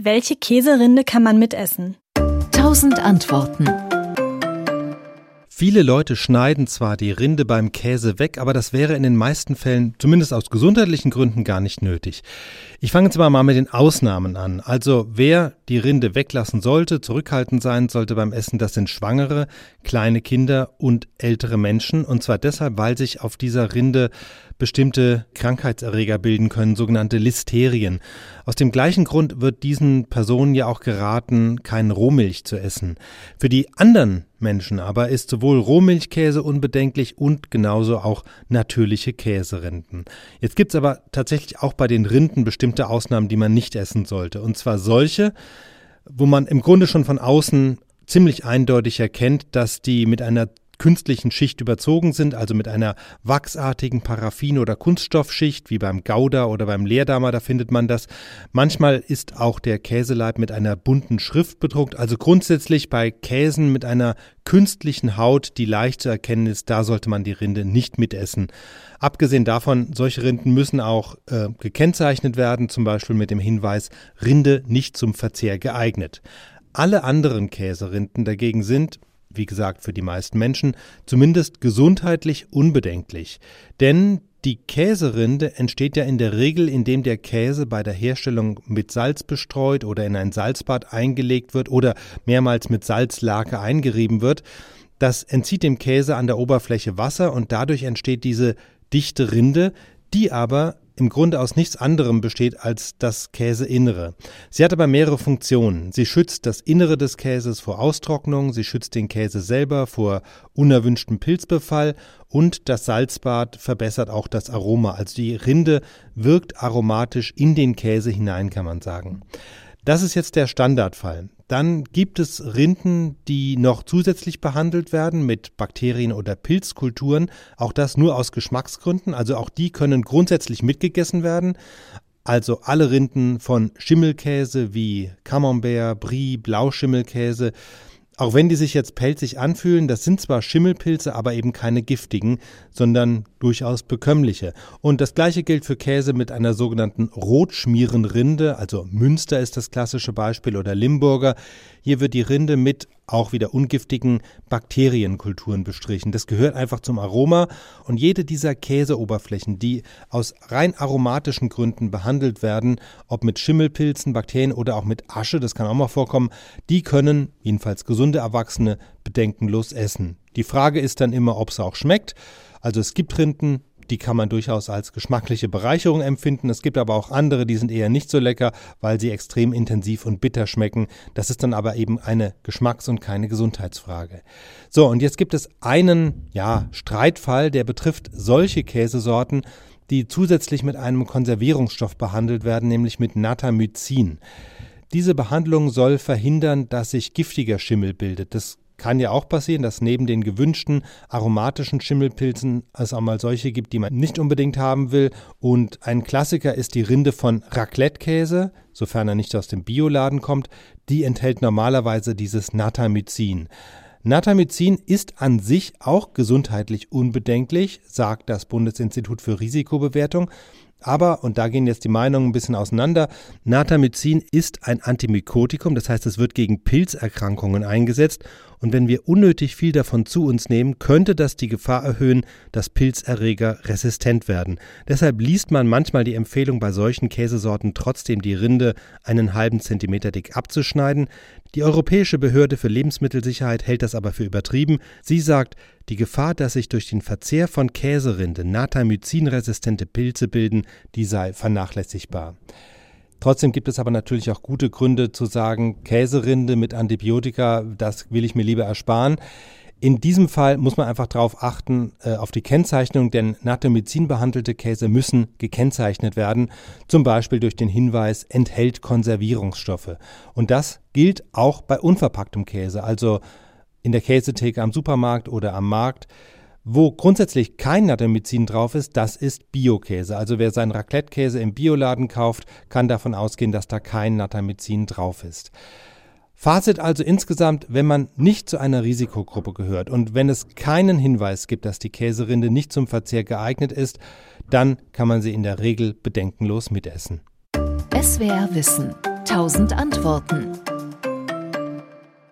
Welche Käserinde kann man mitessen? Tausend Antworten. Viele Leute schneiden zwar die Rinde beim Käse weg, aber das wäre in den meisten Fällen, zumindest aus gesundheitlichen Gründen, gar nicht nötig. Ich fange jetzt mal mit den Ausnahmen an. Also wer die Rinde weglassen sollte, zurückhaltend sein sollte beim Essen, das sind Schwangere, kleine Kinder und ältere Menschen. Und zwar deshalb, weil sich auf dieser Rinde bestimmte Krankheitserreger bilden können, sogenannte Listerien. Aus dem gleichen Grund wird diesen Personen ja auch geraten, kein Rohmilch zu essen. Für die anderen Menschen aber ist sowohl Rohmilchkäse unbedenklich und genauso auch natürliche Käserinden. Jetzt gibt's aber tatsächlich auch bei den Rinden bestimmte Ausnahmen, die man nicht essen sollte. Und zwar solche, wo man im Grunde schon von außen ziemlich eindeutig erkennt, dass die mit einer künstlichen Schicht überzogen sind, also mit einer wachsartigen Paraffin- oder Kunststoffschicht, wie beim Gouda oder beim Leerdammer, da findet man das. Manchmal ist auch der Käseleib mit einer bunten Schrift bedruckt, also grundsätzlich bei Käsen mit einer künstlichen Haut, die leicht zu erkennen ist, da sollte man die Rinde nicht mitessen. Abgesehen davon, solche Rinden müssen auch äh, gekennzeichnet werden, zum Beispiel mit dem Hinweis Rinde nicht zum Verzehr geeignet. Alle anderen Käserinden dagegen sind, wie gesagt, für die meisten Menschen, zumindest gesundheitlich unbedenklich. Denn die Käserinde entsteht ja in der Regel, indem der Käse bei der Herstellung mit Salz bestreut oder in ein Salzbad eingelegt wird oder mehrmals mit Salzlake eingerieben wird. Das entzieht dem Käse an der Oberfläche Wasser und dadurch entsteht diese dichte Rinde, die aber im Grunde aus nichts anderem besteht als das Käseinnere. Sie hat aber mehrere Funktionen. Sie schützt das Innere des Käses vor Austrocknung, sie schützt den Käse selber vor unerwünschtem Pilzbefall und das Salzbad verbessert auch das Aroma. Also die Rinde wirkt aromatisch in den Käse hinein, kann man sagen. Das ist jetzt der Standardfall. Dann gibt es Rinden, die noch zusätzlich behandelt werden mit Bakterien oder Pilzkulturen. Auch das nur aus Geschmacksgründen. Also auch die können grundsätzlich mitgegessen werden. Also alle Rinden von Schimmelkäse wie Camembert, Brie, Blauschimmelkäse auch wenn die sich jetzt pelzig anfühlen, das sind zwar Schimmelpilze, aber eben keine giftigen, sondern durchaus bekömmliche. Und das gleiche gilt für Käse mit einer sogenannten Rotschmierenrinde, also Münster ist das klassische Beispiel oder Limburger. Hier wird die Rinde mit auch wieder ungiftigen Bakterienkulturen bestrichen. Das gehört einfach zum Aroma und jede dieser Käseoberflächen, die aus rein aromatischen Gründen behandelt werden, ob mit Schimmelpilzen, Bakterien oder auch mit Asche, das kann auch mal vorkommen, die können, jedenfalls gesunde Erwachsene, bedenkenlos essen. Die Frage ist dann immer, ob es auch schmeckt. Also es gibt Rinden, die kann man durchaus als geschmackliche Bereicherung empfinden. Es gibt aber auch andere, die sind eher nicht so lecker, weil sie extrem intensiv und bitter schmecken. Das ist dann aber eben eine Geschmacks- und keine Gesundheitsfrage. So, und jetzt gibt es einen, ja, Streitfall, der betrifft solche Käsesorten, die zusätzlich mit einem Konservierungsstoff behandelt werden, nämlich mit Natamycin. Diese Behandlung soll verhindern, dass sich giftiger Schimmel bildet. Das kann ja auch passieren, dass neben den gewünschten aromatischen Schimmelpilzen es auch mal solche gibt, die man nicht unbedingt haben will. Und ein Klassiker ist die Rinde von Raclette-Käse, sofern er nicht aus dem Bioladen kommt. Die enthält normalerweise dieses Natamycin. Natamycin ist an sich auch gesundheitlich unbedenklich, sagt das Bundesinstitut für Risikobewertung. Aber, und da gehen jetzt die Meinungen ein bisschen auseinander, Natamycin ist ein Antimykotikum, das heißt, es wird gegen Pilzerkrankungen eingesetzt. Und wenn wir unnötig viel davon zu uns nehmen, könnte das die Gefahr erhöhen, dass Pilzerreger resistent werden. Deshalb liest man manchmal die Empfehlung, bei solchen Käsesorten trotzdem die Rinde einen halben Zentimeter dick abzuschneiden. Die Europäische Behörde für Lebensmittelsicherheit hält das aber für übertrieben. Sie sagt, die Gefahr, dass sich durch den Verzehr von Käserinde natamycinresistente Pilze bilden, die sei vernachlässigbar. Trotzdem gibt es aber natürlich auch gute Gründe zu sagen, Käserinde mit Antibiotika, das will ich mir lieber ersparen. In diesem Fall muss man einfach darauf achten, äh, auf die Kennzeichnung, denn Natamycin behandelte Käse müssen gekennzeichnet werden, zum Beispiel durch den Hinweis enthält Konservierungsstoffe. Und das gilt auch bei unverpacktem Käse, also in der Käsetheke am Supermarkt oder am Markt. Wo grundsätzlich kein Natamycin drauf ist, das ist Biokäse. Also wer seinen Raclette-Käse im Bioladen kauft, kann davon ausgehen, dass da kein Natamycin drauf ist. Fazit also insgesamt, wenn man nicht zu einer Risikogruppe gehört und wenn es keinen Hinweis gibt, dass die Käserinde nicht zum Verzehr geeignet ist, dann kann man sie in der Regel bedenkenlos mitessen. SWR Wissen Tausend Antworten